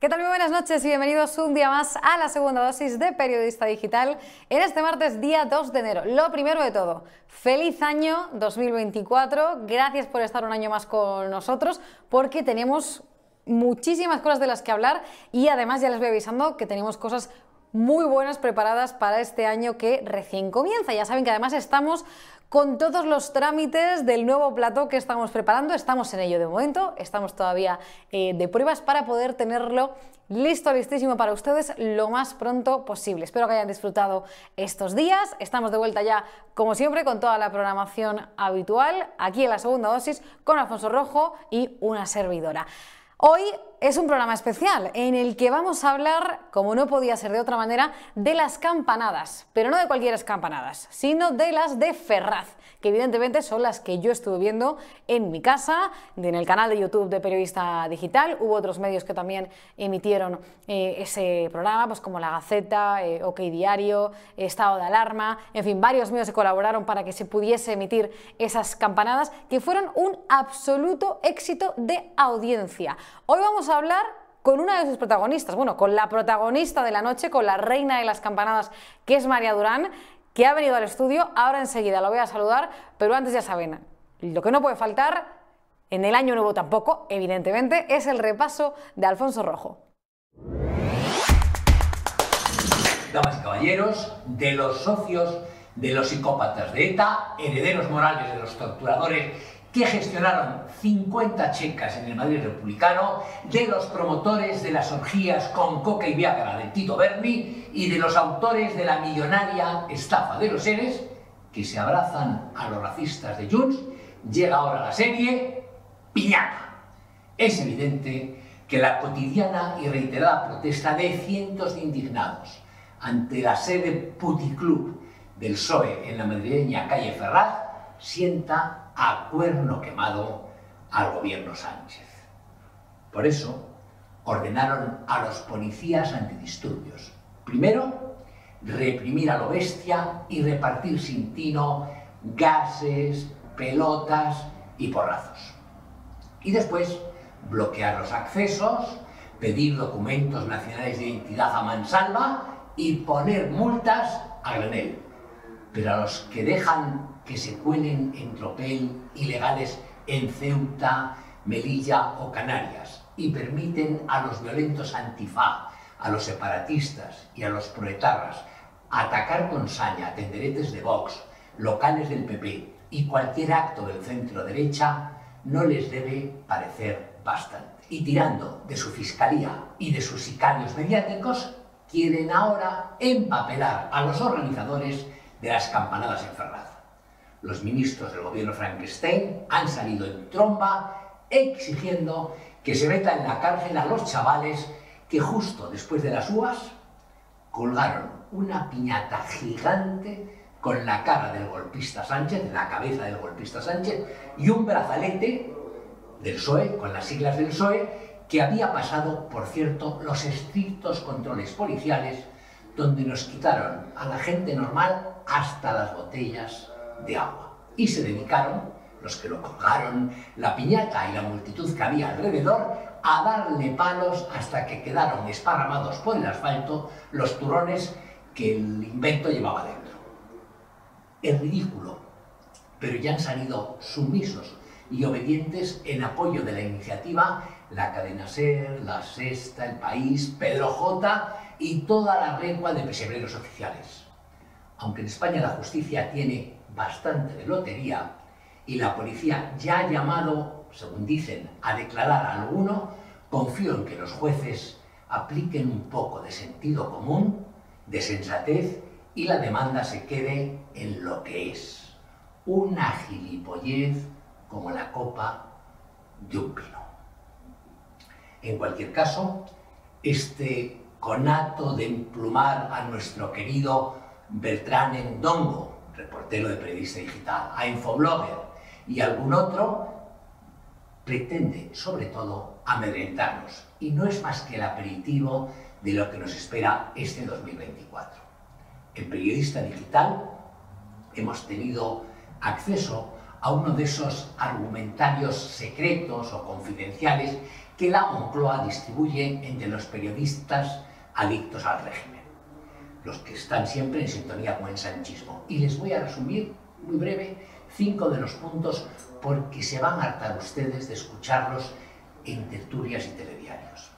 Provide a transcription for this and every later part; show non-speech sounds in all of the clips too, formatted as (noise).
¿Qué tal? Muy buenas noches y bienvenidos un día más a la segunda dosis de Periodista Digital en este martes día 2 de enero. Lo primero de todo, feliz año 2024, gracias por estar un año más con nosotros porque tenemos muchísimas cosas de las que hablar y además ya les voy avisando que tenemos cosas muy buenas preparadas para este año que recién comienza. Ya saben que además estamos con todos los trámites del nuevo plató que estamos preparando. Estamos en ello de momento, estamos todavía eh, de pruebas para poder tenerlo listo, listísimo para ustedes lo más pronto posible. Espero que hayan disfrutado estos días. Estamos de vuelta ya, como siempre, con toda la programación habitual, aquí en la segunda dosis, con Alfonso Rojo y una servidora. Hoy es un programa especial en el que vamos a hablar, como no podía ser de otra manera, de las campanadas, pero no de cualquier campanadas, sino de las de Ferraz, que evidentemente son las que yo estuve viendo en mi casa, en el canal de YouTube de Periodista Digital. Hubo otros medios que también emitieron eh, ese programa, pues como La Gaceta, eh, OK Diario, Estado de Alarma, en fin, varios medios que colaboraron para que se pudiese emitir esas campanadas, que fueron un absoluto éxito de audiencia. Hoy vamos a hablar con una de sus protagonistas, bueno, con la protagonista de la noche, con la reina de las campanadas, que es María Durán, que ha venido al estudio. Ahora enseguida lo voy a saludar, pero antes ya saben, lo que no puede faltar, en el año nuevo tampoco, evidentemente, es el repaso de Alfonso Rojo. Damas y caballeros, de los socios de los psicópatas de ETA, herederos morales de los torturadores que gestionaron 50 checas en el Madrid republicano, de los promotores de las orgías con coca y viagra de Tito Berni y de los autores de la millonaria estafa de los seres que se abrazan a los racistas de Junts, llega ahora la serie Piñata. Es evidente que la cotidiana y reiterada protesta de cientos de indignados ante la sede puticlub del PSOE en la madrileña calle Ferraz sienta a cuerno quemado al gobierno Sánchez. Por eso ordenaron a los policías antidisturbios, primero, reprimir a lo bestia y repartir sin tino gases, pelotas y porrazos. Y después, bloquear los accesos, pedir documentos nacionales de identidad a mansalva y poner multas a granel. Pero a los que dejan que se cuelen en tropel ilegales en Ceuta, Melilla o Canarias y permiten a los violentos antifa, a los separatistas y a los proetarras atacar con saña tenderetes de Vox, locales del PP y cualquier acto del centro derecha, no les debe parecer bastante. Y tirando de su fiscalía y de sus sicarios mediáticos, quieren ahora empapelar a los organizadores de las campanadas en Ferraz. Los ministros del gobierno Frankenstein han salido en tromba exigiendo que se meta en la cárcel a los chavales que justo después de las uvas colgaron una piñata gigante con la cara del golpista Sánchez, la cabeza del golpista Sánchez, y un brazalete del PSOE, con las siglas del PSOE, que había pasado, por cierto, los estrictos controles policiales, donde nos quitaron a la gente normal hasta las botellas de agua. Y se dedicaron, los que lo colgaron, la piñata y la multitud que había alrededor, a darle palos hasta que quedaron esparramados por el asfalto los turrones que el invento llevaba dentro. Es ridículo, pero ya han salido sumisos y obedientes en apoyo de la iniciativa la cadena SER, la Sexta, el País, Pedro J y toda la regua de pesebreros oficiales. Aunque en España la justicia tiene bastante de lotería y la policía ya ha llamado, según dicen, a declarar a alguno, confío en que los jueces apliquen un poco de sentido común, de sensatez y la demanda se quede en lo que es, una gilipollez como la copa de un pino. En cualquier caso, este conato de emplumar a nuestro querido Beltrán Endongo, reportero de periodista digital, a Infoblogger y algún otro, pretende sobre todo amedrentarnos y no es más que el aperitivo de lo que nos espera este 2024. El periodista digital hemos tenido acceso a uno de esos argumentarios secretos o confidenciales que la Moncloa distribuye entre los periodistas adictos al régimen, los que están siempre en sintonía con el sanchismo. Y les voy a resumir muy breve cinco de los puntos porque se van a hartar ustedes de escucharlos en tertulias y telediarios.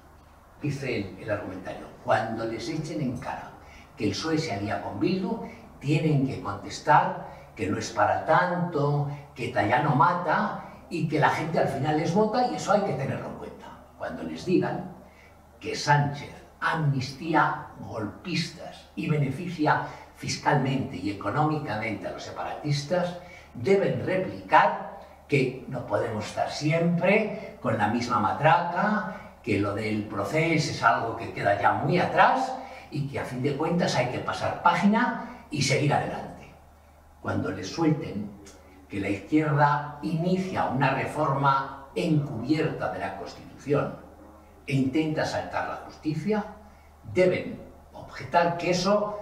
Dice el, el argumentario, cuando les echen en cara que el PSOE se alía con Bildu, tienen que contestar que no es para tanto, que Tallano mata y que la gente al final les vota y eso hay que tenerlo en cuenta. Cuando les digan que Sánchez amnistía golpistas y beneficia fiscalmente y económicamente a los separatistas, deben replicar que no podemos estar siempre con la misma matraca, que lo del proceso es algo que queda ya muy atrás y que a fin de cuentas hay que pasar página y seguir adelante. Cuando les suelten que la izquierda inicia una reforma encubierta de la Constitución e intenta saltar la justicia, deben objetar que eso,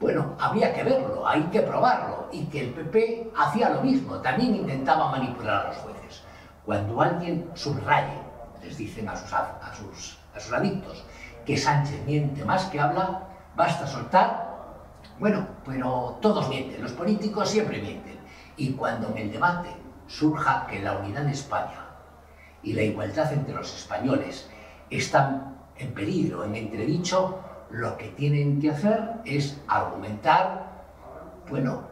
bueno, había que verlo, hay que probarlo, y que el PP hacía lo mismo, también intentaba manipular a los jueces. Cuando alguien subraye, les dicen a sus, a sus, a sus adictos, que Sánchez miente más que habla, basta soltar, bueno, pero todos mienten, los políticos siempre mienten. Y cuando en el debate surja que la unidad de España y la igualdad entre los españoles están en peligro, en entredicho, lo que tienen que hacer es argumentar, bueno,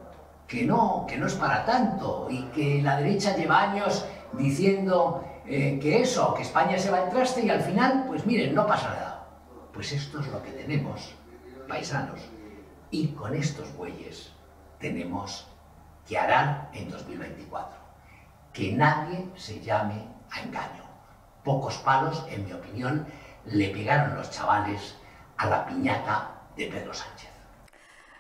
que no, que no es para tanto y que la derecha lleva años diciendo eh, que eso, que España se va al traste y al final, pues miren, no pasa nada. Pues esto es lo que tenemos, paisanos. Y con estos bueyes tenemos que harán en 2024. Que nadie se llame a engaño. Pocos palos, en mi opinión, le pegaron los chavales a la piñata de Pedro Sánchez.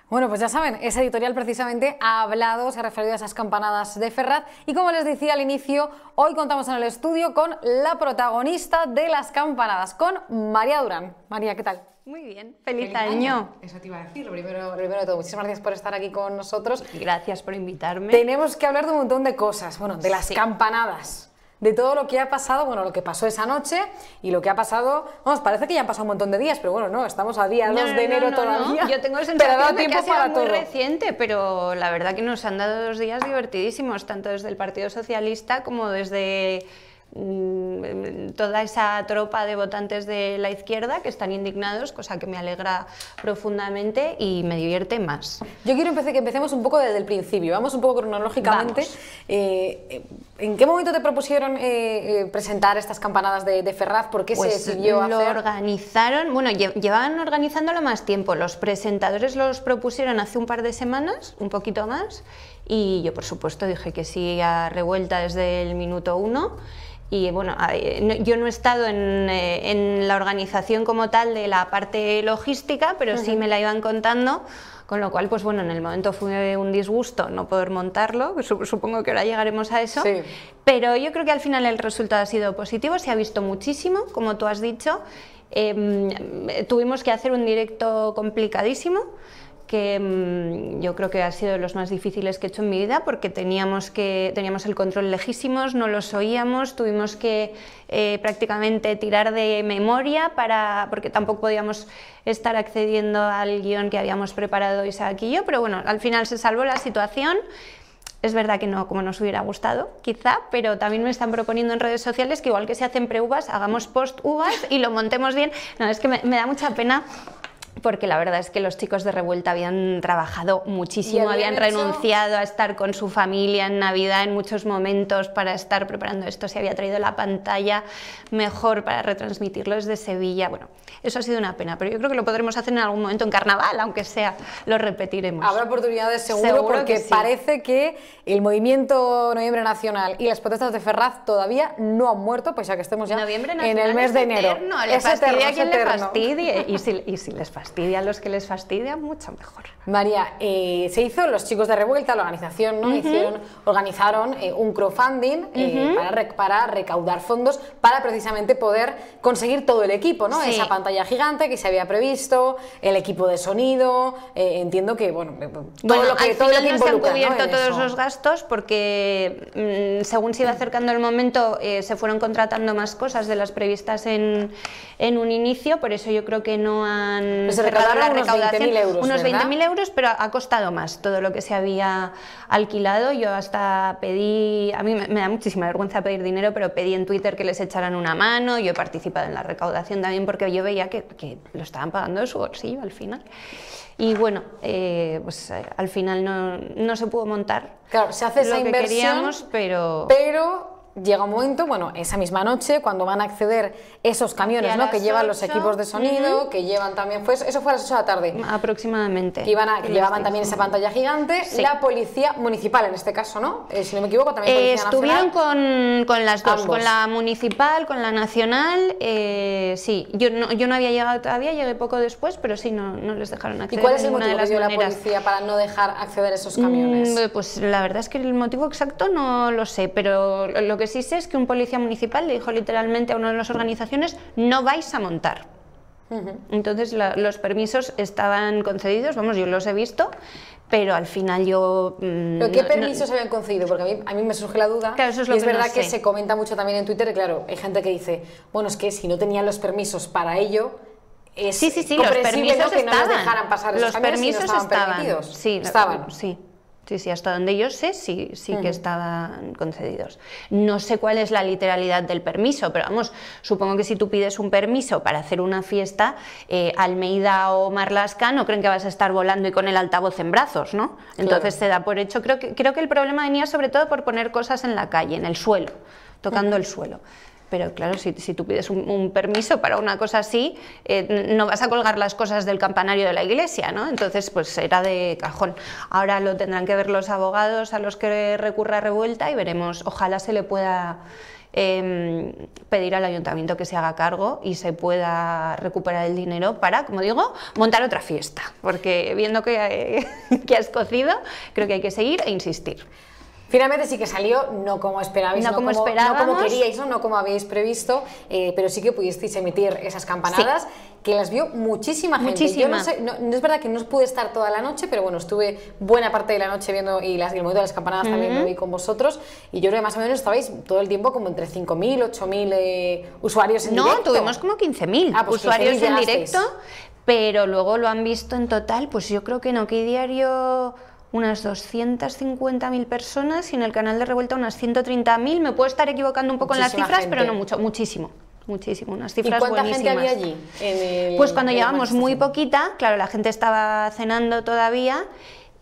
Bueno, pues ya saben, ese editorial precisamente ha hablado, se ha referido a esas campanadas de Ferrat y como les decía al inicio, hoy contamos en el estudio con la protagonista de las campanadas, con María Durán. María, ¿qué tal? Muy bien, feliz, año. Eso te iba a decir, lo primero, lo primero de todo. Muchísimas gracias por estar aquí con nosotros. Gracias por invitarme. Tenemos que hablar de un montón de cosas, bueno, de las Sí. campanadas, de todo lo que ha pasado, bueno, lo que pasó esa noche y lo que ha pasado, vamos, parece que ya han pasado un montón de días, pero bueno, no, estamos a día 2 No, no, de enero no, todavía. Yo tengo (laughs) pero dado sensación de que ha sido para muy todo. reciente, pero la verdad que nos han dado dos días divertidísimos, tanto desde el Partido Socialista como desde toda esa tropa de votantes de la izquierda que están indignados, cosa que me alegra profundamente y me divierte más. Yo quiero empecé- que empecemos un poco desde el principio, vamos un poco cronológicamente. Eh, eh, ¿En qué momento te propusieron eh, presentar estas campanadas de, de Ferraz? ¿Por qué se decidió Pues lo hacer? organizaron, bueno, lle- llevaban organizándolo más tiempo. Los presentadores los propusieron hace un par de semanas, un poquito más, y yo, por supuesto, dije que sí a revuelta desde el minuto uno. Y bueno, eh, yo no he estado en, eh, en la organización como tal de la parte logística, pero sí me la iban contando. Con lo cual, pues bueno, en el momento fue un disgusto no poder montarlo, su- supongo que ahora llegaremos a eso. Sí. Pero yo creo que al final el resultado ha sido positivo, se ha visto muchísimo, como tú has dicho. Eh, tuvimos que hacer un directo complicadísimo, que mm, yo creo que ha sido de los más difíciles que he hecho en mi vida, porque teníamos, que, teníamos el control lejísimos, no los oíamos, tuvimos que eh, prácticamente tirar de memoria, para, porque tampoco podíamos estar accediendo al guion que habíamos preparado Isaac y yo, pero bueno, al final se salvó la situación. Es verdad que no como nos hubiera gustado, quizá, pero también me están proponiendo en redes sociales que igual que se hacen pre-uvas, hagamos post-uvas y lo montemos bien. No, es que me, me da mucha pena porque la verdad es que los chicos de Revuelta habían trabajado muchísimo, habían habían hecho- renunciado a estar con su familia en Navidad en muchos momentos para estar preparando esto, se había traído la pantalla mejor para retransmitirlo desde Sevilla. Bueno, eso ha sido una pena, pero yo creo que lo podremos hacer en algún momento en carnaval, aunque sea, lo repetiremos. Habrá oportunidades seguro, Seguro porque que sí. parece que el movimiento Noviembre Nacional y las protestas de Ferraz todavía no han muerto, pues ya que estemos ya en el mes es de enero. eterno, le Es eterno, a es quien le eterno. fastidie. Y si, y si les fastidia a los que les fastidia, mucho mejor. María, eh, se hizo, los chicos de Revuelta, la organización, ¿no? Hicieron, organizaron eh, un crowdfunding eh, para, rec- para recaudar fondos para precisamente poder conseguir todo el equipo, ¿no? Sí. Esa pantalla gigante que se había previsto, el equipo de sonido, eh, entiendo que, bueno, eh, todo Bueno, lo que, al todo lo final que no se han ¿no? cubierto en todos eso. los gastos porque mm, según se iba acercando el momento se fueron contratando más cosas de las previstas en, en un inicio, por eso yo creo que no han Pues se cerrado la recaudaron unos recaudación. 20.000 euros, Unos ¿verdad? 20.000 euros, pero ha costado más todo lo que se había alquilado. Yo hasta pedí, a mí me, da muchísima vergüenza pedir dinero, pero pedí en Twitter que les echaran una mano. Yo he participado en la recaudación también porque yo veía que, que lo estaban pagando de su bolsillo al final. Y bueno, eh, pues eh, al final no, no se pudo montar Claro, se hace esa lo que inversión, queríamos, pero... pero llega un momento, bueno, esa misma noche, cuando van a acceder esos camiones, Y ¿no? Que llevan los equipos de sonido, que llevan también, pues eso fue a las 8 de la tarde. aproximadamente. Que, iban a- que Que llevaban les también esa pantalla gigante, Sí. la policía municipal en este caso, ¿no? Eh, si no me equivoco, también Eh, estuvieron nacional. con, con las dos, Ambos. con la municipal, con la nacional, eh, sí. Yo no, yo no había llegado todavía, llegué poco después, pero sí, no, no les dejaron ¿Y acceder cuál de es el motivo de que dio la policía para no dejar acceder a esos camiones? Mm, Pues la verdad es que el motivo exacto no lo sé, pero lo lo que sí sé es que un policía municipal le dijo literalmente a una de las organizaciones, no vais a montar. Entonces la- los permisos estaban concedidos, vamos, yo los he visto, pero al final yo... mm, ¿Pero qué no- no- permisos habían concedido? Porque a mí, a mí me surge la duda. Claro, eso es lo y es que no verdad que sé. se comenta mucho también en Twitter, y claro, hay gente que dice, bueno, es que si no tenían los permisos para ello, es Sí, sí, sí, los permisos ¿no? que no estaban. les dejaran pasar esos los si no permisos estaban, estaban. permitidos. Sí, estaban. Sí. Sí, sí, hasta donde yo sé, sí, sí que estaban concedidos. No sé cuál es la literalidad del permiso, pero vamos, supongo que si tú pides un permiso para hacer una fiesta, eh, Almeida o Marlasca no creen que vas a estar volando y con el altavoz en brazos, ¿no? Entonces se da por hecho. Creo que, creo que el problema venía sobre todo por poner cosas en la calle, en el suelo, tocando el suelo. Pero claro, si, tú pides un, permiso para una cosa así, eh, no vas a colgar las cosas del campanario de la iglesia, ¿no? Entonces, pues era de cajón. Ahora lo tendrán que ver los abogados a los que recurra revuelta y veremos, ojalá se le pueda em, pedir al ayuntamiento que se haga cargo y se pueda recuperar el dinero para, como digo, montar otra fiesta. Porque viendo que, (laughs) que has cocido, creo que hay que seguir e insistir. Finalmente sí que salió, no como esperabais, No como no como queríais, ¿no? no como habíais previsto, eh, pero sí que pudisteis emitir esas campanadas que las vio muchísima gente. Yo no, Muchísima. sé, no, no es verdad que no pude estar toda la noche, pero bueno, estuve buena parte de la noche viendo y, las, y el momento de las campanadas también lo vi con vosotros y yo creo que más o menos estabais todo el tiempo como entre 5.000, 8.000 eh, usuarios en No, directo. tuvimos como 15.000 Ah, pues usuarios 15.000 en directo, pero luego lo han visto en total, pues yo creo que en OK Diario unas 250.000 personas y en el canal de Revuelta unas 130.000. Me puedo estar equivocando un poco en las Muchísima cifras, pero no mucho, muchísimo. Muchísimo, unas ¿Y cifras cuánta buenísimas. gente había allí? en el- Pues cuando en la llevamos muy poquita, claro, la gente estaba cenando todavía,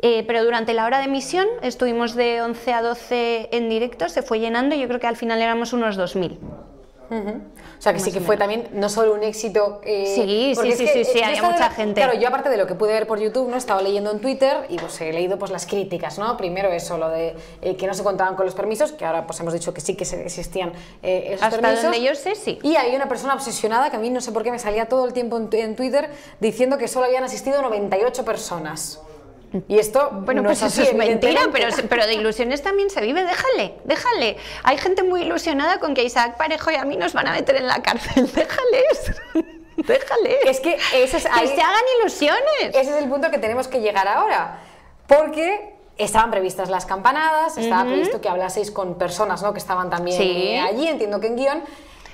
eh, pero durante la hora de emisión estuvimos de 11 a 12 en directo, se fue llenando y yo creo que al final éramos unos 2.000. O sea que sí que fue también no solo un éxito. eh, Sí, sí, sí, sí, sí, había mucha de- gente. Claro, yo aparte de lo que pude ver por YouTube, no estaba leyendo en Twitter y pues he leído pues las críticas, ¿no? Primero eso, lo de eh, que no se contaban con los permisos, que ahora pues hemos dicho que sí que se- existían eh, esos Hasta permisos. donde yo sé, sí. Y hay una persona obsesionada que a mí no sé por qué me salía todo el tiempo en, en Twitter diciendo que solo habían asistido 98 personas. (laughs) Y esto Bueno, no pues es eso es mentira, pero, pero de ilusiones también se vive, déjale, déjale. Hay gente muy ilusionada con que Isaac Parejo y a mí nos van a meter en la cárcel, (laughs) déjales, déjales. (laughs) Es que ese es Que se hagan ilusiones. Ese es el punto que tenemos que llegar ahora. Porque estaban previstas las campanadas, estaba previsto que hablaseis con personas ¿no? que estaban también Sí. allí, entiendo que en guion.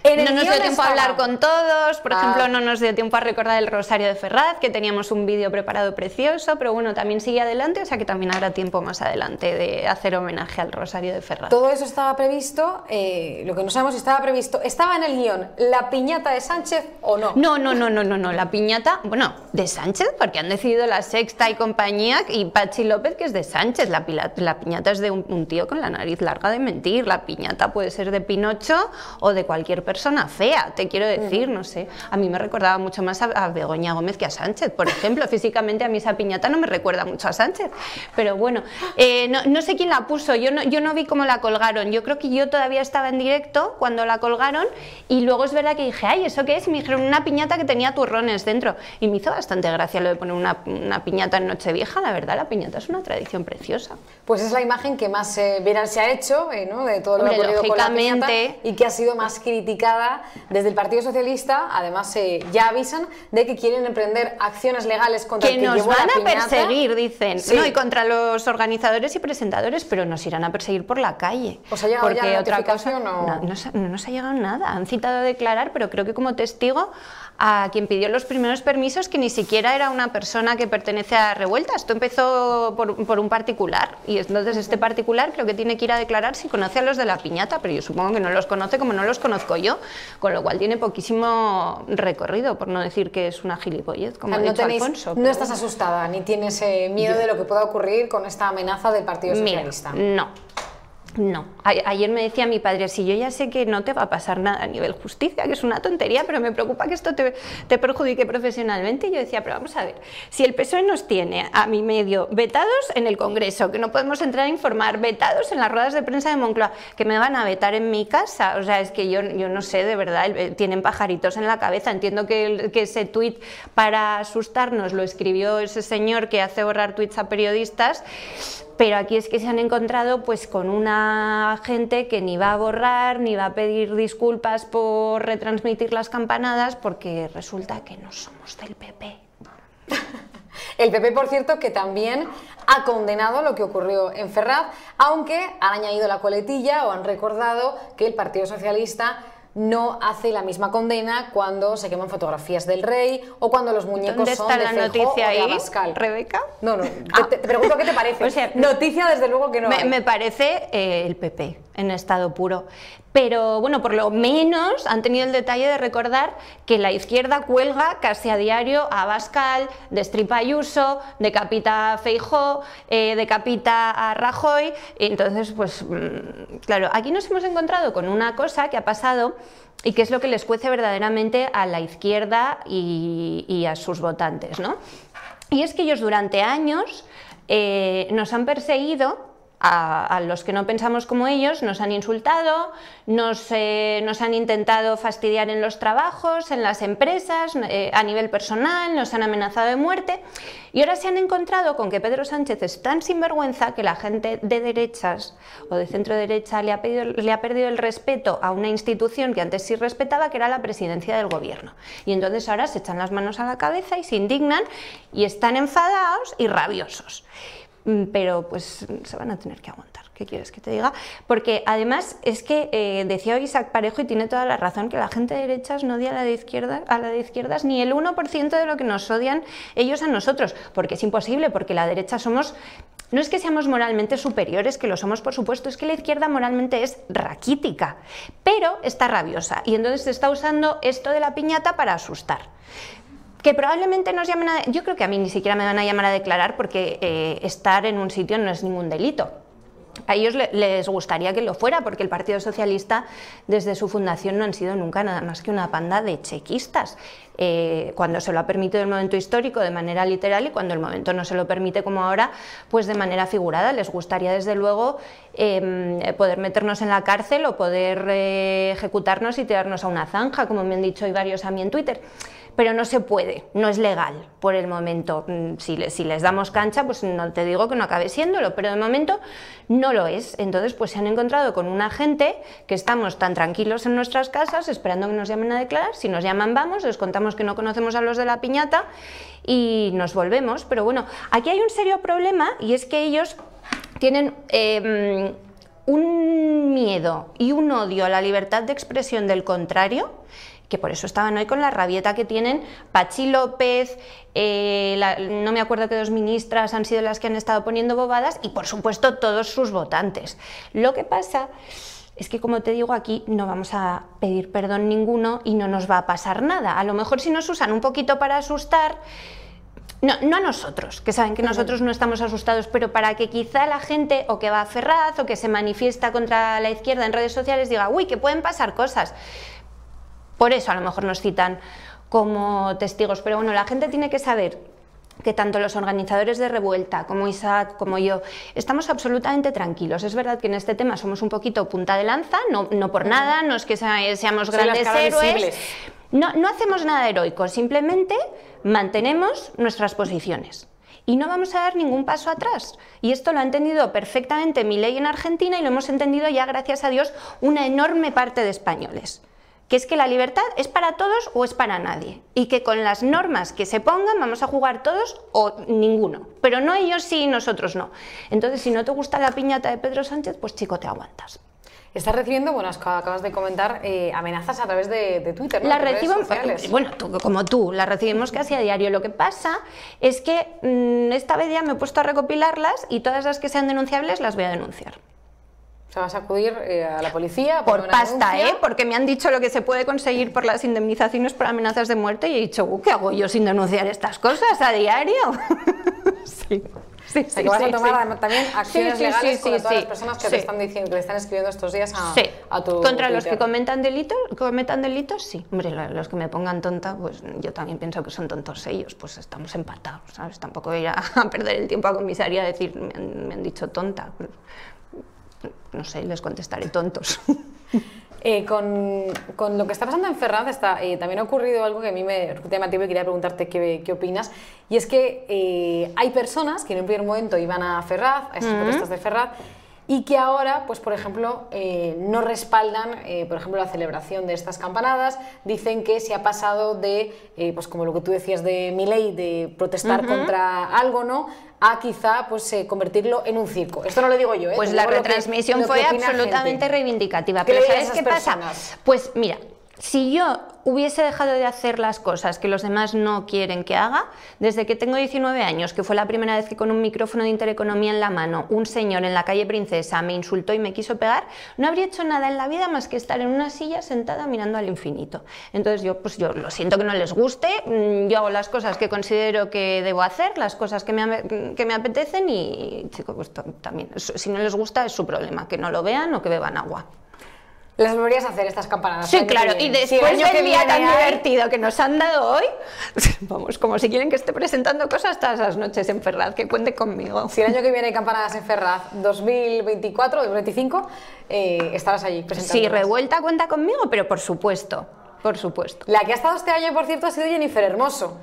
En el No nos dio tiempo a hablar con todos, por Ah. ejemplo, no nos dio tiempo a recordar el Rosario de Ferraz, que teníamos un vídeo preparado precioso, pero bueno, también sigue adelante, o sea que también habrá tiempo más adelante de hacer homenaje al Rosario de Ferraz. Todo eso estaba previsto, eh, lo que no sabemos si estaba previsto, ¿estaba en el guion la piñata de Sánchez o no? No, no, no, no, no, no, la piñata, bueno, de Sánchez, porque han decidido la Sexta y compañía, y Pachi López, que es de Sánchez, la, pila- la piñata es de un, un tío con la nariz larga de mentir, la piñata puede ser de Pinocho o de cualquier persona fea, te quiero decir, no sé. A mí me recordaba mucho más a, Begoña Gómez que a Sánchez, por ejemplo. (laughs) Físicamente a mí esa piñata no me recuerda mucho a Sánchez. Pero bueno, eh, no, sé quién la puso, yo no, yo no vi cómo la colgaron. Yo creo que yo todavía estaba en directo cuando la colgaron y luego es verdad que dije, ay, ¿eso qué es? Y me dijeron una piñata que tenía turrones dentro. Y me hizo bastante gracia lo de poner una, una piñata en Nochevieja. La verdad, la piñata es una tradición preciosa. Pues es la imagen que más eh, viral se ha hecho, eh, ¿no? De todo lo que ha ocurrido con la piñata y que ha sido más desde el Partido Socialista. Además, eh, ya avisan de que quieren emprender acciones legales contra que el que nos van a perseguir, dicen. No, y contra los organizadores y presentadores, pero nos irán a perseguir por la calle. ¿Os ha llegado porque ya la otra cosa, o... no, no, no nos ha llegado nada. Han citado a declarar, pero creo que como testigo a quien pidió los primeros permisos, que ni siquiera era una persona que pertenece a Revuelta. Esto empezó por, un particular y entonces este particular creo que tiene que ir a declarar si conoce a los de la piñata, pero yo supongo que no los conoce como no los conozco yo, con lo cual tiene poquísimo recorrido, por no decir que es una gilipollez, como ha dicho Alfonso. No estás asustada ni tienes eh, miedo de lo que pueda ocurrir con esta amenaza del Partido Socialista. no. No, ayer me decía mi padre, si yo ya sé que no te va a pasar nada a nivel justicia, que es una tontería, pero me preocupa que esto te, perjudique profesionalmente. Y yo decía, pero vamos a ver, si el PSOE nos tiene a mi medio vetados en el Congreso, que no podemos entrar a informar, vetados en las ruedas de prensa de Moncloa, que me van a vetar en mi casa, o sea, es que yo, yo no sé, de verdad, tienen pajaritos en la cabeza. Entiendo que, que ese tuit para asustarnos lo escribió ese señor que hace borrar tuits a periodistas, pero aquí es que se han encontrado pues con una gente que ni va a borrar ni va a pedir disculpas por retransmitir las campanadas porque resulta que no somos del PP. El PP, por cierto, que también ha condenado lo que ocurrió en Ferraz, aunque han añadido la coletilla o han recordado que el Partido Socialista no hace la misma condena cuando se queman fotografías del rey o cuando los muñecos son de la noticia ahí, Rebeca? No, no, ah. te, pregunto qué te parece. (laughs) noticia desde luego que no. Me, parece eh, el PP en estado puro. Pero bueno, por lo menos han tenido el detalle de recordar que la izquierda cuelga casi a diario a Bascal, destripa Ayuso, decapita a Feijó, eh, decapita a Rajoy. Entonces, pues mm, claro, aquí nos hemos encontrado con una cosa que ha pasado y que es lo que les cuece verdaderamente a la izquierda y, a sus votantes. ¿no? Y es que ellos durante años eh, nos han perseguido a, los que no pensamos como ellos, nos han insultado, nos, eh, han intentado fastidiar en los trabajos, en las empresas, eh, a nivel personal, nos han amenazado de muerte y ahora se han encontrado con que Pedro Sánchez es tan sinvergüenza que la gente de derechas o de centro derecha le ha, le ha perdido el respeto a una institución que antes sí respetaba, que era la presidencia del gobierno. Y entonces ahora se echan las manos a la cabeza y se indignan y están enfadados y rabiosos. Mm, pero pues se van a tener que aguantar. ¿Qué quieres que te diga? Porque además es que eh, decía Isaac Parejo y tiene toda la razón que la gente de derechas no odia a la de izquierda, a la de izquierdas ni el 1% de lo que nos odian ellos a nosotros, porque es imposible, porque la derecha somos no es que seamos moralmente superiores, que lo somos por supuesto, es que la izquierda moralmente es raquítica, pero está rabiosa y entonces está usando esto de la piñata para asustar que probablemente nos llamen a... Yo creo que a mí ni siquiera me van a llamar a declarar porque eh, estar en un sitio no es ningún delito. A ellos les gustaría que lo fuera, porque el Partido Socialista desde su fundación no han sido nunca nada más que una panda de chequistas. Eh, cuando se lo ha permitido el momento histórico de manera literal y cuando el momento no se lo permite como ahora, pues de manera figurada. Les gustaría desde luego em, poder meternos en la cárcel o poder eh, ejecutarnos y tirarnos a una zanja, como me han dicho hoy varios a mí en Twitter pero no se puede, no es legal por el momento. Mm, si, les damos cancha, pues no te digo que no acabe siéndolo, pero de momento no lo es. Entonces, pues se han encontrado con una gente que estamos tan tranquilos en nuestras casas esperando que nos llamen a declarar. Si nos llaman, vamos, les contamos que no conocemos a los de la piñata y nos volvemos. Pero bueno, aquí hay un serio problema y es que ellos tienen... Em, un miedo y un odio a la libertad de expresión del contrario que por eso estaban hoy con la rabieta que tienen Pachi López, eh, no me acuerdo que dos ministras han sido las que han estado poniendo bobadas y por supuesto todos sus votantes. Lo que pasa es que como te digo aquí no vamos a pedir perdón ninguno y no nos va a pasar nada. A lo mejor si nos usan un poquito para asustar, no, no, a nosotros, que saben que nosotros no estamos asustados, pero para que quizá la gente o que va a Ferraz o que se manifiesta contra la izquierda en redes sociales diga, uy, que pueden pasar cosas Por eso a lo mejor nos citan como testigos. Pero bueno, la gente tiene que saber que tanto los organizadores de Revuelta como Isaac como yo estamos absolutamente tranquilos. Es verdad que en este tema somos un poquito punta de lanza, no, no por nada, no es que seamos grandes héroes. No, no hacemos nada heroico, simplemente mantenemos nuestras posiciones y no vamos a dar ningún paso atrás. Y esto lo ha entendido perfectamente mi ley en Argentina y lo hemos entendido ya, gracias a Dios, una enorme parte de españoles que es que la libertad es para todos o es para nadie, y que con las normas que se pongan vamos a jugar todos o ninguno, pero no ellos sí y nosotros no. Entonces, si no te gusta la piñata de Pedro Sánchez, pues chico, te aguantas. Estás recibiendo, bueno, acabas de comentar, eh, amenazas a través de, Twitter. ¿no? Las recibo, bueno, como tú, las recibimos casi a diario. Lo que pasa es que mm, esta vez ya me he puesto a recopilarlas y todas las que sean denunciables las voy a denunciar. O sea, vas a acudir eh, a la policía por pasta, ¿eh? Porque me han dicho lo que se puede conseguir por las indemnizaciones por amenazas de muerte y he dicho, uh, ¿qué hago yo sin denunciar estas cosas a diario? (laughs) sí. Sí, sí, que vas a tomar también acciones legales contra todas las personas que te están diciendo, que te están escribiendo estos días a, a tu Contra los que cometan delitos, cometan delitos, sí. Hombre, los que me pongan tonta, pues yo también pienso que son tontos ellos, pues estamos empatados, ¿sabes? Tampoco voy a, (laughs) perder el tiempo a comisaría a decir, me me han dicho tonta no sé, les contestaré tontos. (laughs) Eh, con, con, lo que está pasando en Ferraz está, eh, también ha ocurrido algo que a mí me llamativo y quería preguntarte qué, qué opinas. Y es que eh, hay personas que en un primer momento iban a Ferraz, a esas protestas de Ferraz, y que ahora, pues por ejemplo, eh, no respaldan, eh, por ejemplo, la celebración de estas campanadas, dicen que se ha pasado de, eh, pues como lo que tú decías de mi ley, de protestar contra algo, ¿no? a quizá pues convertirlo en un circo. Esto no lo digo yo, ¿eh? Pues la retransmisión fue absolutamente reivindicativa. Pero ¿sabes qué pasa? Pues mira, si yo hubiese dejado de hacer las cosas que los demás no quieren que haga, desde que tengo 19 años, que fue la primera vez que con un micrófono de intereconomía en la mano, un señor en la calle Princesa me insultó y me quiso pegar, no habría hecho nada en la vida más que estar en una silla sentada mirando al infinito. Entonces yo, pues yo lo siento que no les guste, mm, yo hago las cosas que considero que debo hacer, las cosas que me, apetecen y, pues también, si no les gusta es su problema, que no lo vean o que beban agua. ¿Las volverías a hacer estas campanadas? Sí, claro. Y después del día tan divertido que nos han dado hoy, (laughs) vamos, como si quieren que esté presentando cosas todas las noches en Ferraz, que cuente conmigo. Si el año que viene hay campanadas en Ferraz, 2024 2025, eh, estarás allí presentando. Sí, revuelta cuenta conmigo, pero por supuesto, por supuesto. La que ha estado este año, por cierto, ha sido Jennifer Hermoso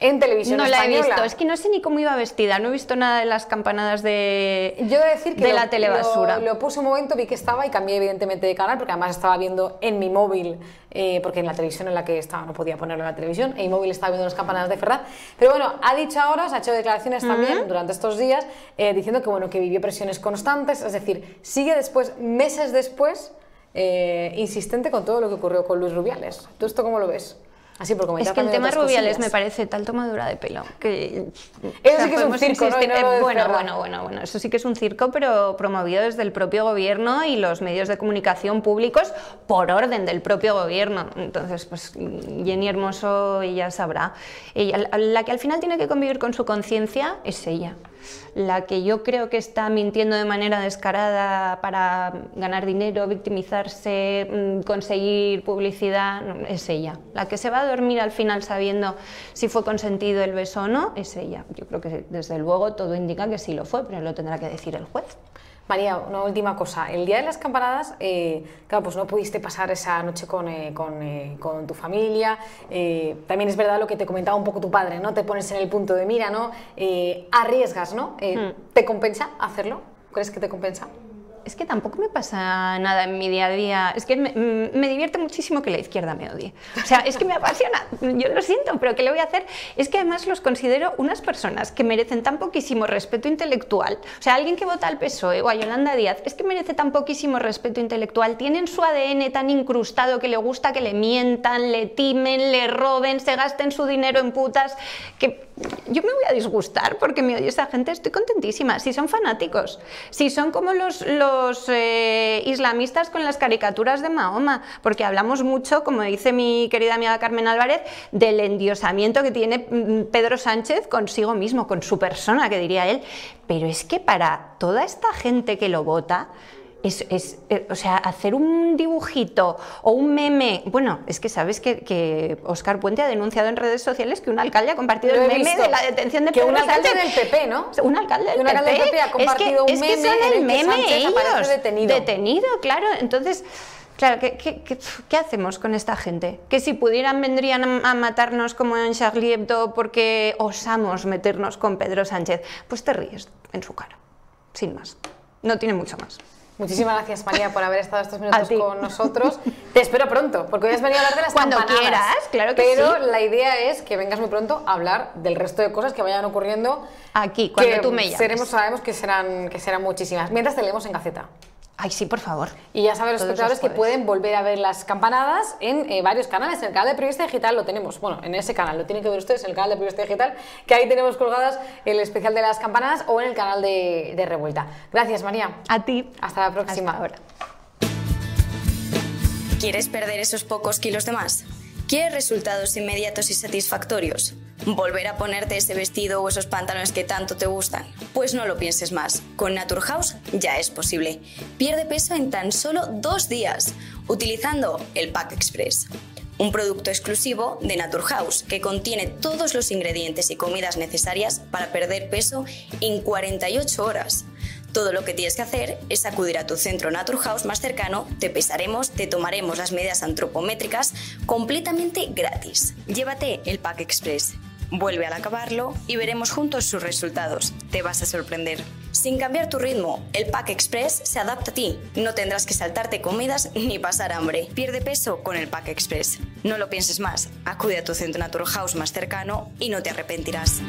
en televisión no la he visto, es que no sé ni cómo iba vestida, no he visto nada de las campanadas de, Yo de, decir que de la telebasura. Lo, puse un momento, vi que estaba y cambié evidentemente de canal, porque además estaba viendo en mi móvil, eh, porque en la televisión en la que estaba no podía ponerlo en la televisión, en mi móvil estaba viendo las campanadas de Ferraz. Pero bueno, ha dicho ahora, se ha hecho declaraciones también durante estos días, eh, diciendo que, bueno, que vivió presiones constantes, es decir, sigue después, meses después, eh, insistente con todo lo que ocurrió con Luis Rubiales. ¿Tú esto cómo lo ves? Así por es que el tema Rubiales me parece tal tomadura de pelo que eso sí que es un circo ¿no? bueno bueno bueno bueno eso sí que es un circo pero promovido desde el propio gobierno y los medios de comunicación públicos por orden del propio gobierno. Entonces pues Jenny Hermoso ella sabrá. Ella, la que al final tiene que convivir con su conciencia es ella la que yo creo que está mintiendo de manera descarada para ganar dinero, victimizarse, mm, conseguir publicidad, es ella. La que se va a dormir al final sabiendo si fue consentido el beso o no, es ella. Yo creo que desde luego todo indica que sí lo fue, pero lo tendrá que decir el juez. María, una última cosa. El día de las campanadas, eh, claro, pues no pudiste pasar esa noche con, eh, eh, con, tu familia. también es verdad lo que te comentaba un poco tu padre, ¿no? Te pones en el punto de mira, ¿no? arriesgas, ¿no? Hmm. ¿Te compensa hacerlo? ¿Crees que te compensa? Es que tampoco me pasa nada en mi día a día. Es que me, me, divierte muchísimo que la izquierda me odie. O sea, es que me apasiona. Yo lo siento, pero ¿qué le voy a hacer? Es que además los considero unas personas que merecen tan poquísimo respeto intelectual. O sea, alguien que vota al PSOE o a Yolanda Díaz es que merece tan poquísimo respeto intelectual. Tienen su ADN tan incrustado que le gusta que le mientan, le timen, le roben, se gasten su dinero en putas, que yo me voy a disgustar porque me oye esa gente. Estoy contentísima. Si son fanáticos, si son como los los eh, islamistas con las caricaturas de Mahoma, porque hablamos mucho, como dice mi querida amiga Carmen Álvarez, del endiosamiento que tiene mm, Pedro Sánchez consigo mismo, con su persona, que diría él. Pero es que para toda esta gente que lo vota, es, eh, o sea, hacer un dibujito o un meme. Bueno, es que sabes que, que, Oscar Puente ha denunciado en redes sociales que un alcalde ha compartido el meme de la detención de que un alcalde del PP, ¿no? Un alcalde del, PP. ha compartido es que, un meme es que son el, meme ellos. Detenido. detenido, claro. Entonces. Claro, ¿qué, qué, qué, hacemos con esta gente? Que si pudieran vendrían a, matarnos como en Charlie Hebdo porque osamos meternos con Pedro Sánchez. Pues te ríes en su cara, sin más. No tiene mucho más. Muchísimas gracias, María, por haber estado estos minutos con nosotros. Te espero pronto, porque hoy has venido a hablar de las Cuando quieras, claro que Pero la idea es que vengas muy pronto a hablar del resto de cosas que vayan ocurriendo. Aquí, cuando tú me llames. Seremos, sabemos que serán, que serán muchísimas. Mientras te leemos en Gaceta. Ay, sí, por favor. Y ya saben los espectadores que pueden volver a ver las campanadas en eh, varios canales. En el canal de Periodista Digital lo tenemos, bueno, en ese canal, lo tienen que ver ustedes, en el canal de Periodista Digital, que ahí tenemos colgadas el especial de las campanadas o en el canal de, de Revuelta. Gracias, María. A ti. Hasta la próxima. Hasta ahora. ¿Quieres perder esos pocos kilos de más? ¿Quieres resultados inmediatos y satisfactorios? ¿Volver a ponerte ese vestido o esos pantalones que tanto te gustan? Pues no lo pienses más. Con Naturhaus ya es posible. Pierde peso en tan solo dos días utilizando el Pack Express. Un producto exclusivo de Naturhaus que contiene todos los ingredientes y comidas necesarias para perder peso en 48 horas. Todo lo que tienes que hacer es acudir a tu centro Naturhaus más cercano, te pesaremos, te tomaremos las medidas antropométricas completamente gratis. Llévate el Pack Express. Vuelve al acabarlo y veremos juntos sus resultados. Te vas a sorprender. Sin cambiar tu ritmo, el Pack Express se adapta a ti. No tendrás que saltarte comidas ni pasar hambre. Pierde peso con el Pack Express. No lo pienses más. Acude a tu centro Naturhaus más cercano y no te arrepentirás.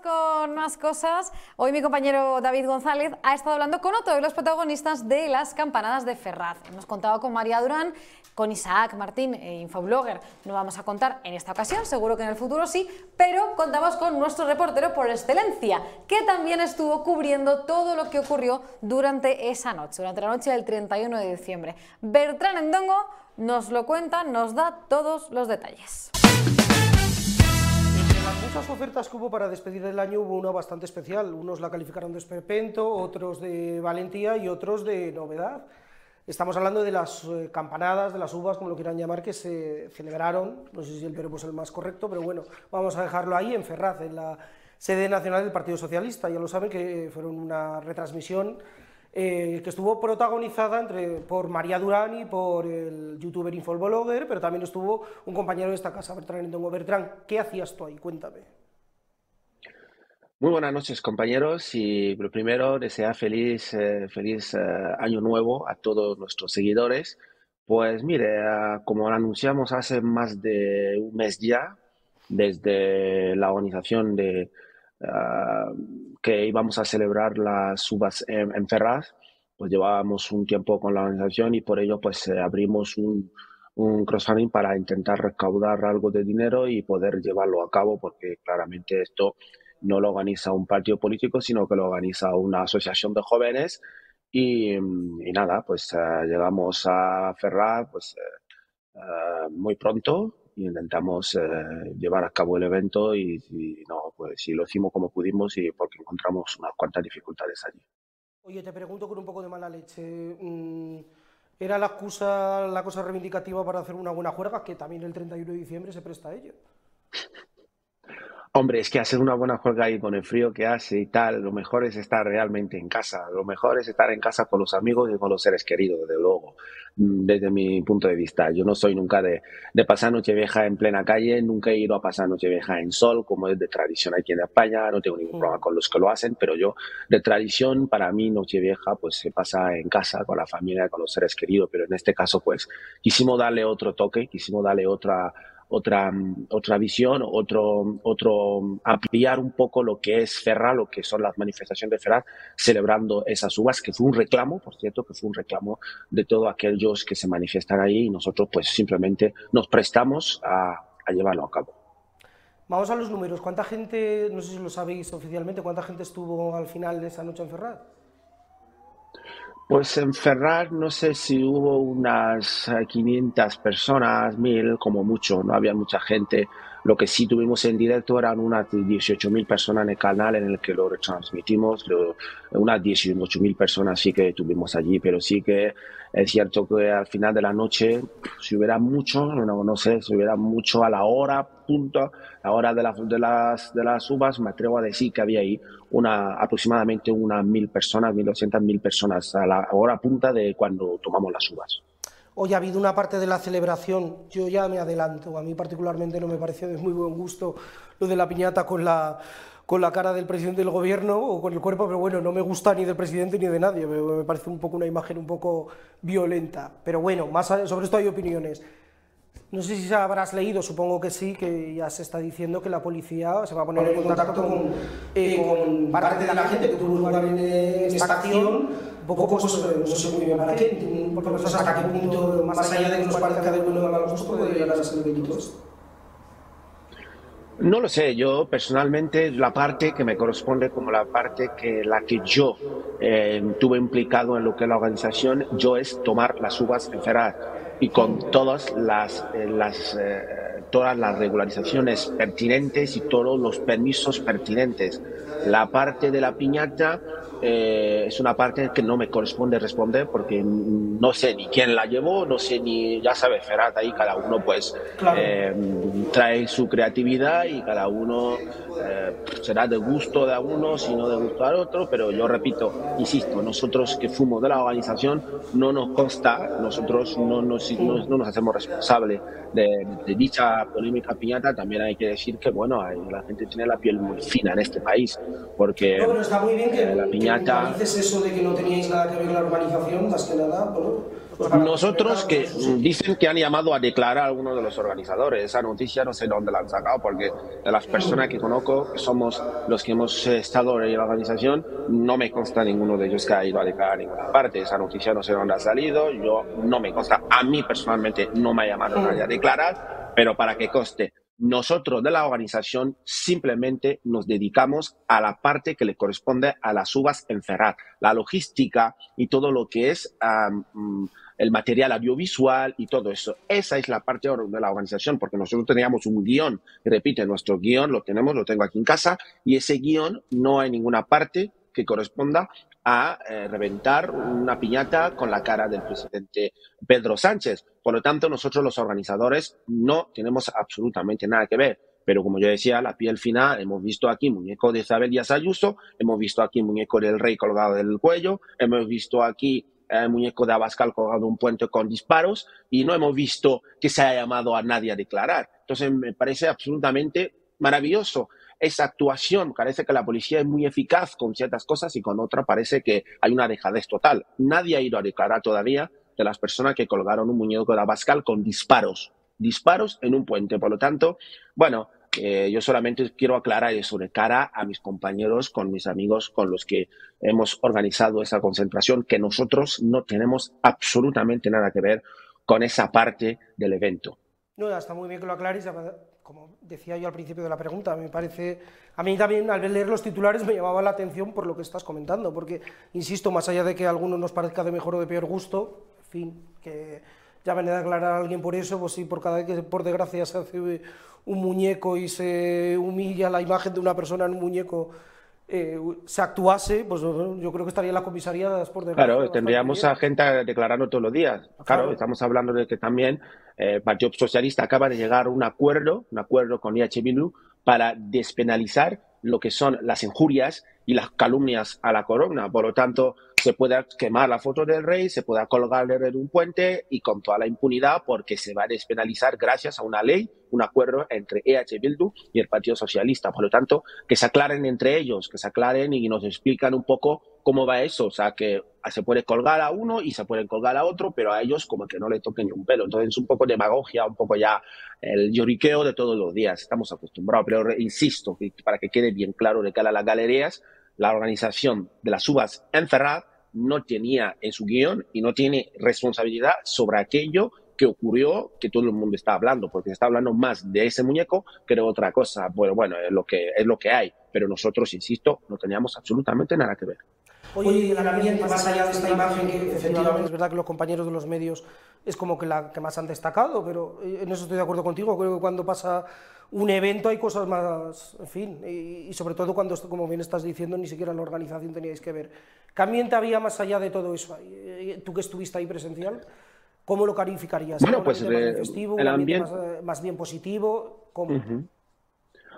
Con más cosas. Hoy mi compañero David González ha estado hablando con otro de los protagonistas de las campanadas de Ferraz. Hemos contado con María Durán, con Isaac Martín, e Infoblogger. No vamos a contar en esta ocasión, seguro que en el futuro sí, pero contamos con nuestro reportero por excelencia, que también estuvo cubriendo todo lo que ocurrió durante esa noche, durante la noche del 31 de diciembre. Bertrán Endongo nos lo cuenta, nos da todos los detalles muchas ofertas que hubo para despedir el año hubo una bastante especial. Unos la calificaron de esperpento, otros de valentía y otros de novedad. Estamos hablando de las eh, campanadas, de las uvas, como lo quieran llamar, que se celebraron, no sé si el verbo es el más correcto, pero bueno, vamos a dejarlo ahí en Ferraz, en la sede nacional del Partido Socialista. Ya lo saben que fueron una retransmisión eh, que estuvo protagonizada entre, por María Durán y por el youtuber Infoblogger, pero también estuvo un compañero de esta casa, Bertrán Endongo. Bertrán, ¿qué hacías tú ahí? Cuéntame. Muy buenas noches, compañeros, y lo primero, desear feliz, eh, feliz eh, año nuevo a todos nuestros seguidores. Pues mire, como lo anunciamos hace más de un mes ya, desde la organización de que íbamos a celebrar las uvas en, Ferraz, pues llevábamos un tiempo con la organización y por ello pues eh, abrimos un, un crowdfunding para intentar recaudar algo de dinero y poder llevarlo a cabo porque claramente esto no lo organiza un partido político sino que lo organiza una asociación de jóvenes. Y, nada pues eh, llegamos a Ferraz pues eh, muy pronto intentamos eh, llevar a cabo el evento y, no, pues sí lo hicimos como pudimos y porque encontramos unas cuantas dificultades allí. Oye, te pregunto con un poco de mala leche, mm, ¿era la excusa, la cosa reivindicativa para hacer una buena juerga, que también el 31 de diciembre se presta a ello? Hombre, es que hacer una buena juerga ahí con el frío que hace y tal, lo mejor es estar realmente en casa. Lo mejor es estar en casa con los amigos y con los seres queridos, desde luego, mm, desde mi punto de vista. Yo no soy nunca de, de pasar Nochevieja en plena calle, nunca he ido a pasar Nochevieja en sol, como es de tradición aquí en España, no tengo ningún problema con los que lo hacen, pero yo, de tradición, para mí Nochevieja pues se pasa en casa, con la familia, con los seres queridos, pero en este caso pues quisimos darle otro toque, quisimos darle otra otra, otra visión, otro, otro, ampliar un poco lo que es Ferraz, lo que son las manifestaciones de Ferraz, celebrando esas uvas, que fue un reclamo, por cierto, que fue un reclamo de todos aquellos que se manifiestan ahí y nosotros pues simplemente nos prestamos a, a llevarlo a cabo. Vamos a los números. ¿Cuánta gente, no sé si lo sabéis oficialmente, cuánta gente estuvo al final de esa noche en Ferraz? Pues en Ferrar no sé si hubo unas 500 personas, 1000 como mucho, no había mucha gente. Lo que sí tuvimos en directo eran unas 18.000 personas en el canal en el que lo retransmitimos, lo, unas 18.000 personas sí que tuvimos allí, pero sí que es cierto que al final de la noche, si hubiera mucho, no, sé, si hubiera mucho a la hora punto, la hora de, de, las, de las uvas, me atrevo a decir que había ahí una, aproximadamente unas mil personas, 1.200 mil personas a la hora punta de cuando tomamos las uvas. Hoy ha habido una parte de la celebración, yo ya me adelanto, a mí particularmente no me pareció de muy buen gusto lo de la piñata con la, con la cara del presidente del gobierno o con el cuerpo, pero bueno, no me gusta ni del presidente ni de nadie, me, parece un poco una imagen un poco violenta. Pero bueno, más sobre esto hay opiniones. No sé si habrás leído, supongo que sí, que ya se está diciendo que la policía se va a poner en contacto con, eh, con parte de la gente que tuvo lugar en, esta acción, un poco, pues, no sé muy bien para qué, porque no sé hasta qué punto, más allá de que nos parezca de bueno o mal gusto, puede llegar a ser delito no lo sé, yo personalmente la parte que me corresponde como la parte que la que yo eh, tuve implicado en lo que es la organización, yo es tomar las uvas en Ferrar y con todas las, eh, las eh, todas las regularizaciones pertinentes y todos los permisos pertinentes. La parte de la piñata eh, es una parte que no me corresponde responder porque no sé ni quién la llevó, no sé ni, ya sabes, Ferrat, ahí cada uno pues trae su creatividad y cada uno será de gusto de uno, si no de gusto al otro, pero yo repito, insisto, nosotros que fuimos de la organización no nos consta, nosotros no nos no, nos hacemos responsables de, dicha polémica piñata, también hay que decir que, bueno, la gente tiene la piel muy fina en este país, porque no, pero está muy bien que, eh, la piñata... Que eso de que no teníais nada que ver la organización, más que nada, bueno nosotros que dicen que han llamado a declarar a algunos de los organizadores. Esa noticia no sé dónde la han sacado, porque de las personas que conozco, que somos los que hemos estado en la organización, no me consta ninguno de ellos que ha ido a declarar a ninguna parte. Esa noticia no sé dónde ha salido, yo no me consta. A mí personalmente no me ha llamado nadie a declarar, pero para que coste. Nosotros de la organización simplemente nos dedicamos a la parte que le corresponde a las uvas en Ferrat, la logística y todo lo que es el material audiovisual y todo eso. Esa es la parte de la organización, porque nosotros teníamos un guion, repite, nuestro guion lo tenemos, lo tengo aquí en casa, y ese guion no hay ninguna parte que corresponda a eh, reventar una piñata con la cara del presidente Pedro Sánchez. Por lo tanto, nosotros los organizadores no tenemos absolutamente nada que ver. Pero como yo decía, la piel final, hemos visto aquí muñeco de Isabel Díaz Ayuso, hemos visto aquí muñeco del rey colgado del cuello, hemos visto aquí el muñeco de Abascal colgado un puente con disparos y no hemos visto que se haya llamado a nadie a declarar. Entonces me parece absolutamente maravilloso esa actuación. Parece que la policía es muy eficaz con ciertas cosas y con otra parece que hay una dejadez total. Nadie ha ido a declarar todavía de las personas que colgaron un muñeco de Abascal con disparos. Disparos en un puente. Por lo tanto, bueno, eh, yo solamente quiero aclarar eso de cara a mis compañeros, con mis amigos con los que hemos organizado esa concentración, que nosotros no tenemos absolutamente nada que ver con esa parte del evento. No, está muy bien que lo aclares. Como decía yo al principio de la pregunta, me parece, a mí también al leer los titulares me llamaba la atención por lo que estás comentando, porque, insisto, más allá de que a algunos nos parezca de mejor o de peor gusto, en fin, que ya ven a aclarar a alguien por eso, pues sí, por cada vez que por desgracia se hace un muñeco y se humilla la imagen de una persona en un muñeco, eh, se actuase, pues yo creo que estaría en la comisaría por. Claro, tendríamos a gente declarando todos los días. Claro, estamos hablando de que también eh, Partido Socialista acaba de llegar a un acuerdo, un acuerdo con IH para despenalizar lo que son las injurias y las calumnias a la corona. Por lo tanto, se puede quemar la foto del rey, se puede colgarle en un puente y con toda la impunidad porque se va a despenalizar gracias a una ley, un acuerdo entre EH Bildu y el Partido Socialista. Por lo tanto, que se aclaren entre ellos, que se aclaren y nos explican un poco cómo va eso. O sea, que se puede colgar a uno y se puede colgar a otro, pero a ellos como que no le toquen ni un pelo. Entonces es un poco demagogia, un poco ya el lloriqueo de todos los días. Estamos acostumbrados, pero insisto, para que quede bien claro de cara a las galerías, la organización de las uvas en Ferrat no tenía en su guion y no tiene responsabilidad sobre aquello que ocurrió que todo el mundo está hablando, porque se está hablando más de ese muñeco que de otra cosa. Bueno, bueno, es lo que, es lo que hay, pero nosotros, insisto, no teníamos absolutamente nada que ver. Oye, más allá de esta imagen, que efectivamente es verdad que los compañeros de los medios es como que la que más han destacado, pero en eso estoy de acuerdo contigo. Creo que cuando pasa un evento hay cosas más, en fin, y, sobre todo cuando, como bien estás diciendo, ni siquiera la organización teníais que ver. ¿Qué ambiente había más allá de todo eso? Eh, ¿Tú que estuviste ahí presencial? ¿Cómo lo calificarías? Bueno, pues eh, el ambiente, más, bien positivo, ¿cómo?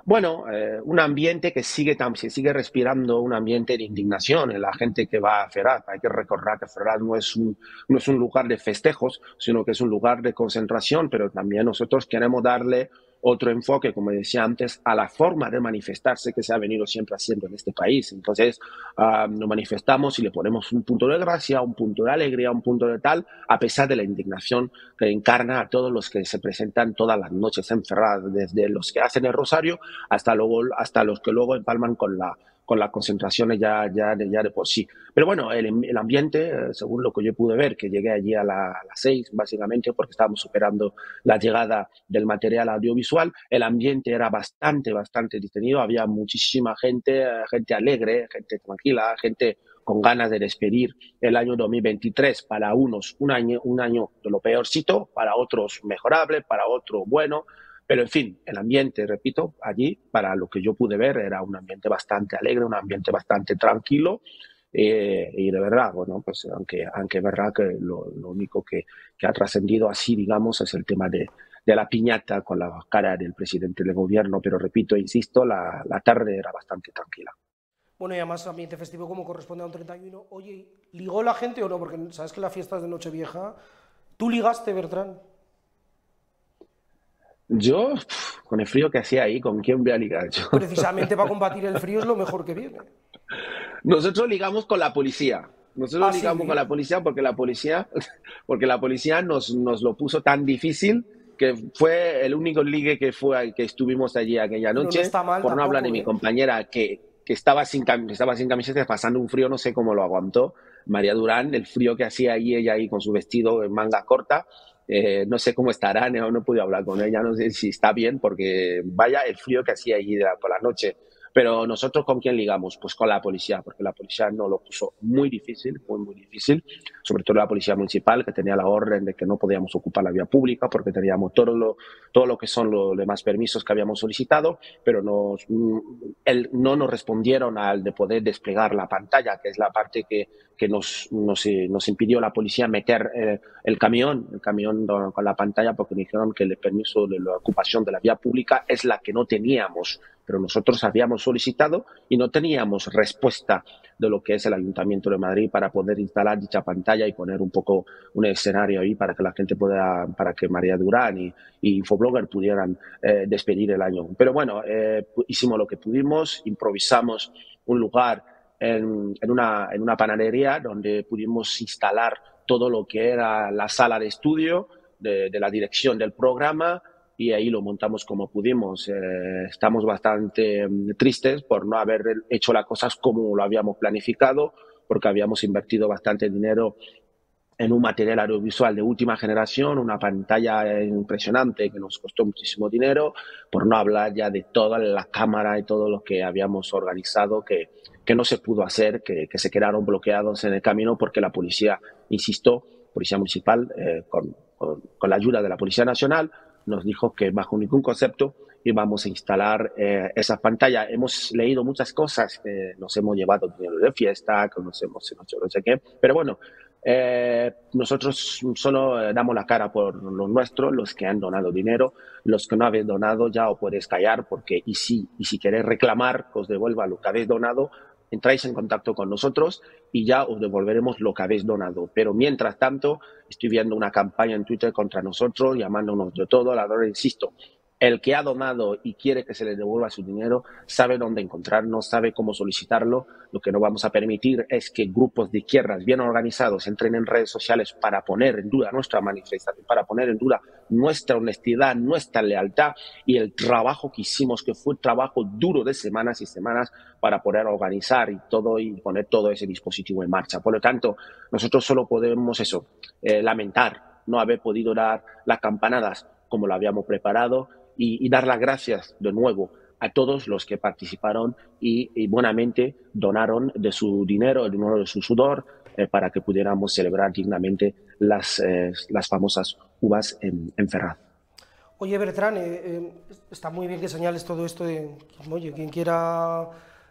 Bueno, eh, un ambiente que sigue, se sigue respirando un ambiente de indignación en la gente que va a Ferraz. Hay que recordar que Ferraz no es, un, no es un lugar de festejos, sino que es un lugar de concentración, pero también nosotros queremos darle otro enfoque, como decía antes, a la forma de manifestarse que se ha venido siempre haciendo en este país. Entonces, nos manifestamos y le ponemos un punto de gracia, un punto de alegría, un punto de tal, a pesar de la indignación que encarna a todos los que se presentan todas las noches encerrados, desde los que hacen el rosario hasta, luego, hasta los que luego empalman con la con las concentraciones ya, ya, ya de por sí. Pero bueno, el, el ambiente, eh, según lo que yo pude ver, que llegué allí a, las seis, básicamente, porque estábamos superando la llegada del material audiovisual, el ambiente era bastante, bastante detenido, había muchísima gente, eh, gente alegre, gente tranquila, gente con ganas de despedir el año 2023 para unos un año, un año de lo peorcito, para otros mejorable, para otros bueno, pero en fin, el ambiente, repito, allí, para lo que yo pude ver, era un ambiente bastante alegre, un ambiente bastante tranquilo. Eh, y de verdad, bueno, pues aunque, aunque es verdad que lo, único que, ha trascendido así, digamos, es el tema de, la piñata con la cara del presidente del gobierno, pero repito, insisto, la, la tarde era bastante tranquila. Bueno, y además ambiente festivo como corresponde a un 31. Oye, ¿ligó la gente o no? Porque sabes que la fiesta es de Nochevieja. ¿Tú ligaste, Bertrán? Yo, con el frío que hacía ahí, ¿con quién voy a ligar yo? Precisamente para combatir el frío es lo mejor que viene. Nosotros ligamos con la policía. Nosotros ah, ligamos con la policía porque la policía, (laughs) porque la policía nos, nos lo puso tan difícil que fue el único ligue que fue que estuvimos allí aquella noche. por no hablar de mi ¿eh? compañera que, que estaba, sin, estaba sin camiseta, pasando un frío, no sé cómo lo aguantó. María Durán, el frío que hacía ahí, ella ahí con su vestido en manga corta, eh, no sé cómo estará, no, no pude hablar con ella, no sé si está bien, porque vaya el frío que hacía allí por la noche. Pero nosotros con quién ligamos? Pues con la policía, porque la policía nos lo puso muy difícil, muy, muy difícil, sobre todo la policía municipal, que tenía la orden de que no podíamos ocupar la vía pública porque teníamos todo lo, todo lo que son los demás permisos que habíamos solicitado, pero nos, el, no nos respondieron al de poder desplegar la pantalla, que es la parte que, que nos, nos, nos impidió la policía meter eh, el camión, el camión con la pantalla, porque dijeron que el permiso de la ocupación de la vía pública es la que no teníamos pero nosotros habíamos solicitado y no teníamos respuesta de lo que es el Ayuntamiento de Madrid para poder instalar dicha pantalla y poner un poco un escenario ahí para que la gente pueda, para que María Durán y, Infoblogger pudieran eh, despedir el año. Pero bueno, eh, hicimos lo que pudimos, improvisamos un lugar en, una, en una panadería donde pudimos instalar todo lo que era la sala de estudio de la dirección del programa, y ahí lo montamos como pudimos. Eh, estamos bastante mm, tristes por no haber hecho las cosas como lo habíamos planificado, porque habíamos invertido bastante dinero en un material audiovisual de última generación, una pantalla impresionante que nos costó muchísimo dinero, por no hablar ya de toda la cámara y todo lo que habíamos organizado que, que no se pudo hacer, que, que se quedaron bloqueados en el camino porque la policía, insisto, policía municipal, eh, con, con, con la ayuda de la Policía Nacional, nos dijo que bajo ningún concepto íbamos a instalar eh, esa pantalla. Hemos leído muchas cosas, nos hemos llevado dinero de fiesta, hecho no sé qué, pero bueno, eh, nosotros solo eh, damos la cara por los nuestros, los que han donado dinero, los que no habéis donado ya os podéis callar porque y si, y si queréis reclamar os devuelva lo que habéis donado, entráis en contacto con nosotros y ya os devolveremos lo que habéis donado. Pero mientras tanto, estoy viendo una campaña en Twitter contra nosotros, llamándonos de todo. La insisto, el que ha donado y quiere que se le devuelva su dinero sabe dónde encontrarnos, sabe cómo solicitarlo. Lo que no vamos a permitir es que grupos de izquierdas bien organizados entren en redes sociales para poner en duda nuestra manifestación, para poner en duda nuestra honestidad, nuestra lealtad y el trabajo que hicimos, que fue trabajo duro de semanas y semanas para poder organizar y todo y poner todo ese dispositivo en marcha. Por lo tanto, nosotros solo podemos eso, eh, lamentar no haber podido dar las campanadas como lo habíamos preparado y, dar las gracias de nuevo a todos los que participaron y, buenamente donaron de su dinero, el dinero de su sudor, eh, para que pudiéramos celebrar dignamente las, eh, las famosas uvas en, en Ferraz. Oye, Bertrán, eh, está muy bien que señales todo esto de, oye, quien quiera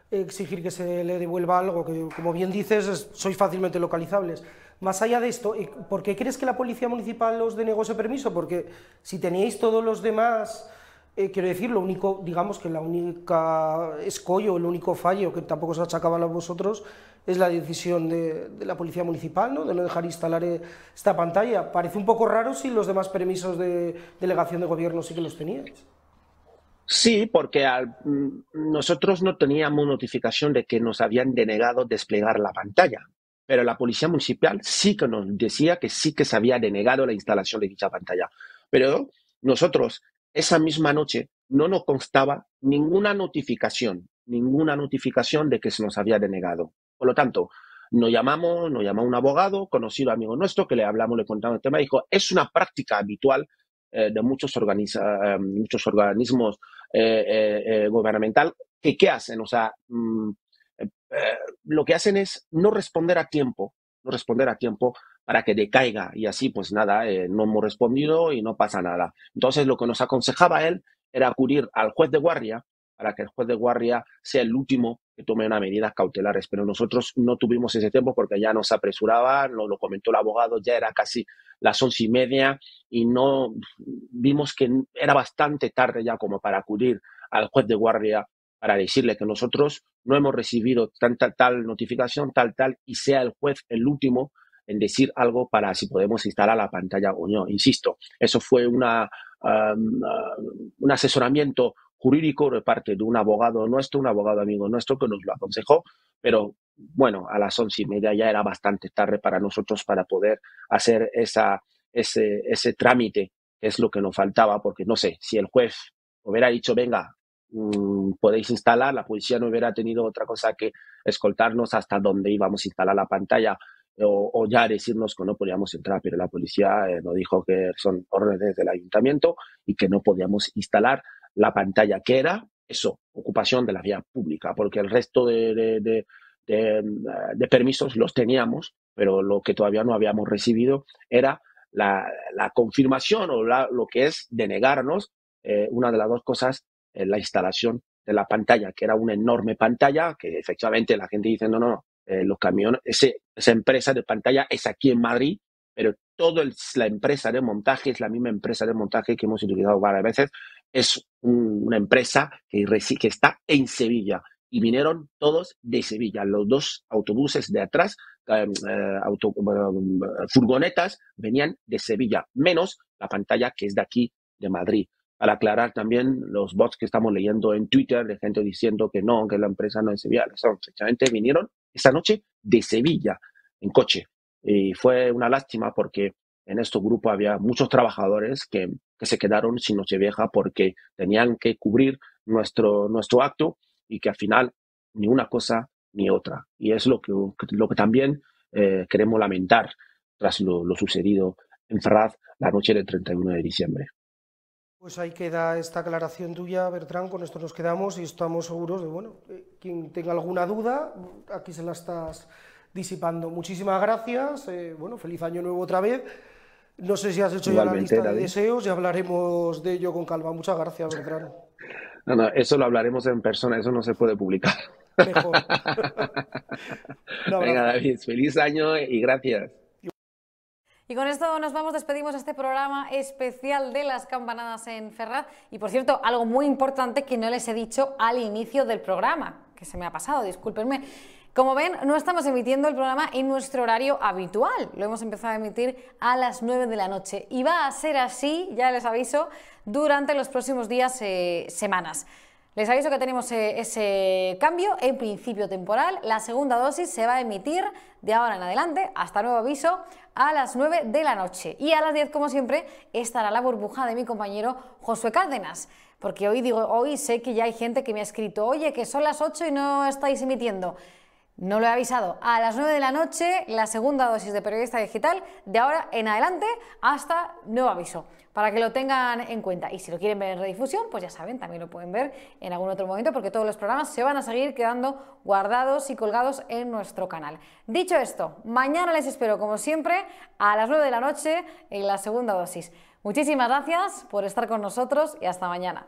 exigir que se le devuelva algo, que como bien dices, sois fácilmente localizables. Más allá de esto, ¿por qué crees que la Policía Municipal os denegó ese permiso? Porque si teníais todos los demás, eh, quiero decir, lo único, digamos que la única escollo, el único fallo que tampoco os achacaban a vosotros es la decisión de, la Policía Municipal, ¿no? de no dejar instalar eh, esta pantalla. Parece un poco raro si los demás permisos de delegación de gobierno sí que los teníais. Sí, porque mm, nosotros no teníamos notificación de que nos habían denegado desplegar la pantalla, pero la Policía Municipal sí que nos decía que sí que se había denegado la instalación de dicha pantalla. Pero nosotros, esa misma noche, no nos constaba ninguna notificación, ninguna notificación de que se nos había denegado. Por lo tanto, nos llamamos, nos llamó un abogado, conocido amigo nuestro, que le hablamos, le contamos el tema, dijo, es una práctica habitual eh, de muchos, eh, muchos organismos eh, gubernamentales que ¿qué hacen? O sea, mm, lo que hacen es no responder a tiempo, no responder a tiempo para que decaiga y así pues nada, no hemos respondido y no pasa nada. Entonces lo que nos aconsejaba él era acudir al juez de guardia para que el juez de guardia sea el último que tome unas medidas cautelares. Pero nosotros no tuvimos ese tiempo porque ya nos apresuraba, nos lo comentó el abogado, ya era casi las once y media y no vimos que era bastante tarde ya como para acudir al juez de guardia para decirle que nosotros no hemos recibido tanta tal notificación, tal, tal, y sea el juez el último en decir algo para si podemos instalar la pantalla o no. Insisto, eso fue una, uh, un asesoramiento jurídico de parte de un abogado nuestro, un abogado amigo nuestro que nos lo aconsejó, pero bueno, a las once y media ya era bastante tarde para nosotros para poder hacer esa, ese, ese trámite, que es lo que nos faltaba, porque no sé, si el juez hubiera dicho, venga, mm, podéis instalar, la policía no hubiera tenido otra cosa que escoltarnos hasta donde íbamos a instalar la pantalla o, ya decirnos que no podíamos entrar, pero la policía eh, nos dijo que son órdenes del ayuntamiento y que no podíamos instalar la pantalla, que era eso, ocupación de la vía pública, porque el resto de, de, permisos los teníamos, pero lo que todavía no habíamos recibido era la, confirmación o lo que es denegarnos eh, una de las dos cosas, la instalación de la pantalla, que era una enorme pantalla, que efectivamente la gente dice, no, no, no, eh, los camiones, esa empresa de pantalla es aquí en Madrid, pero toda la empresa de montaje es la misma empresa de montaje que hemos utilizado varias veces es una empresa que, está en Sevilla y vinieron todos de Sevilla. Los dos autobuses de atrás, em, eh, furgonetas, venían de Sevilla, menos la pantalla que es de aquí, de Madrid. Para aclarar también los bots que estamos leyendo en Twitter de gente diciendo que no, que la empresa no es Sevilla. Efectivamente, vinieron esta noche de Sevilla en coche. Y fue una lástima porque en este grupo había muchos trabajadores que, se quedaron sin Nochevieja porque tenían que cubrir nuestro, nuestro acto y que al final ni una cosa ni otra. Y es lo que, lo que también eh, queremos lamentar tras lo, sucedido en Ferraz la noche del 31 de diciembre. Pues ahí queda esta aclaración tuya, Bertrán. Con esto nos quedamos y estamos seguros de, bueno, quien tenga alguna duda, aquí se la estás disipando. Muchísimas gracias. Eh, bueno, feliz año nuevo otra vez. No sé si has hecho ya la lista de deseos y hablaremos de ello con calma. Muchas gracias, Beltrán. No, no, eso lo hablaremos en persona, eso no se puede publicar. Mejor. (laughs) Venga, David, feliz año y gracias. Y con esto nos vamos, despedimos este programa especial de las campanadas en Ferraz. Y por cierto, algo muy importante que no les he dicho al inicio del programa, que se me ha pasado, discúlpenme. Como ven, no estamos emitiendo el programa en nuestro horario habitual. Lo hemos empezado a emitir a las 9 de la noche. Y va a ser así, ya les aviso, durante los próximos días, eh, semanas. Les aviso que tenemos eh, ese cambio en principio temporal. La segunda dosis se va a emitir de ahora en adelante, hasta nuevo aviso, a las 9 de la noche. Y a las 10, como siempre, estará la burbuja de mi compañero Josué Cárdenas. Porque hoy digo, hoy sé que ya hay gente que me ha escrito, oye, que son las 8 y no estáis emitiendo. No lo he avisado. A las 9 de la noche, la segunda dosis de periodista digital, de ahora en adelante hasta nuevo aviso, para que lo tengan en cuenta. Y si lo quieren ver en redifusión, pues ya saben, también lo pueden ver en algún otro momento, porque todos los programas se van a seguir quedando guardados y colgados en nuestro canal. Dicho esto, mañana les espero, como siempre, a las 9 de la noche en la segunda dosis. Muchísimas gracias por estar con nosotros y hasta mañana.